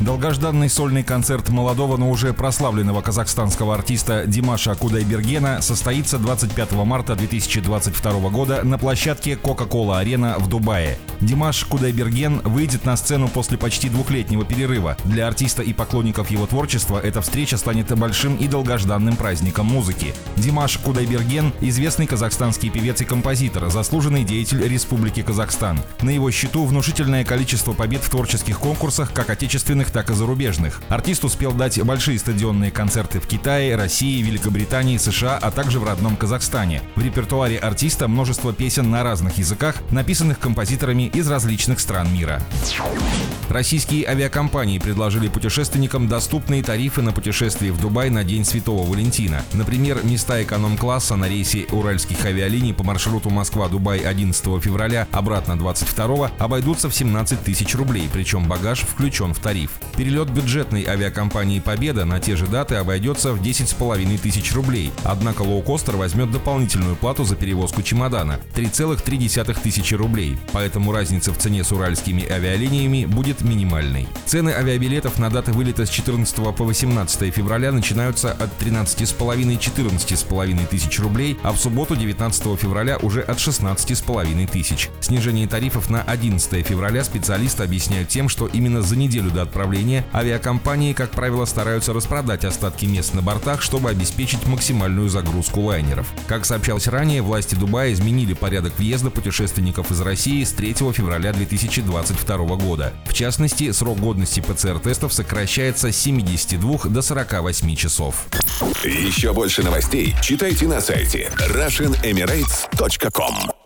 Долгожданный сольный концерт молодого, но уже прославленного казахстанского артиста Димаша Кудайбергена состоится 25 марта 2022 года на площадке Coca-Cola Арена в Дубае. Димаш Кудайберген выйдет на сцену после почти двухлетнего перерыва. Для артиста и поклонников его творчества эта встреча станет большим и долгожданным праздником музыки. Димаш Кудайберген – известный казахстанский певец и композитор, заслуженный деятель Республики Казахстан. На его счету внушительное количество побед в творческих конкурсах, как отечественных, так и зарубежных. Артист успел дать большие стадионные концерты в Китае, России, Великобритании, США, а также в родном Казахстане. В репертуаре артиста множество песен на разных языках, написанных композиторами из различных стран мира. Российские авиакомпании предложили путешественникам доступные тарифы на путешествие в Дубай на День Святого Валентина. Например, места эконом-класса на рейсе уральских авиалиний по маршруту Москва-Дубай 11 февраля, обратно 22 обойдутся в 17 тысяч рублей, причем багаж включен в тариф. Перелет бюджетной авиакомпании «Победа» на те же даты обойдется в 10,5 тысяч рублей, однако лоукостер возьмет дополнительную плату за перевозку чемодана – 3,3 тысячи рублей, поэтому разница в цене с уральскими авиалиниями будет минимальной. Цены авиабилетов на даты вылета с 14 по 18 февраля начинаются от 13,5-14,5 тысяч рублей, а в субботу 19 февраля уже от 16,5 тысяч. Снижение тарифов на 11 февраля специалисты объясняют тем, что именно за неделю до отправления авиакомпании, как правило, стараются распродать остатки мест на бортах, чтобы обеспечить максимальную загрузку лайнеров. Как сообщалось ранее, власти Дубая изменили порядок въезда путешественников из России с 3 февраля 2022 года. В частности, срок годности ПЦР-тестов сокращается с 72 до 48 часов. Еще больше новостей читайте на сайте RussianEmirates.com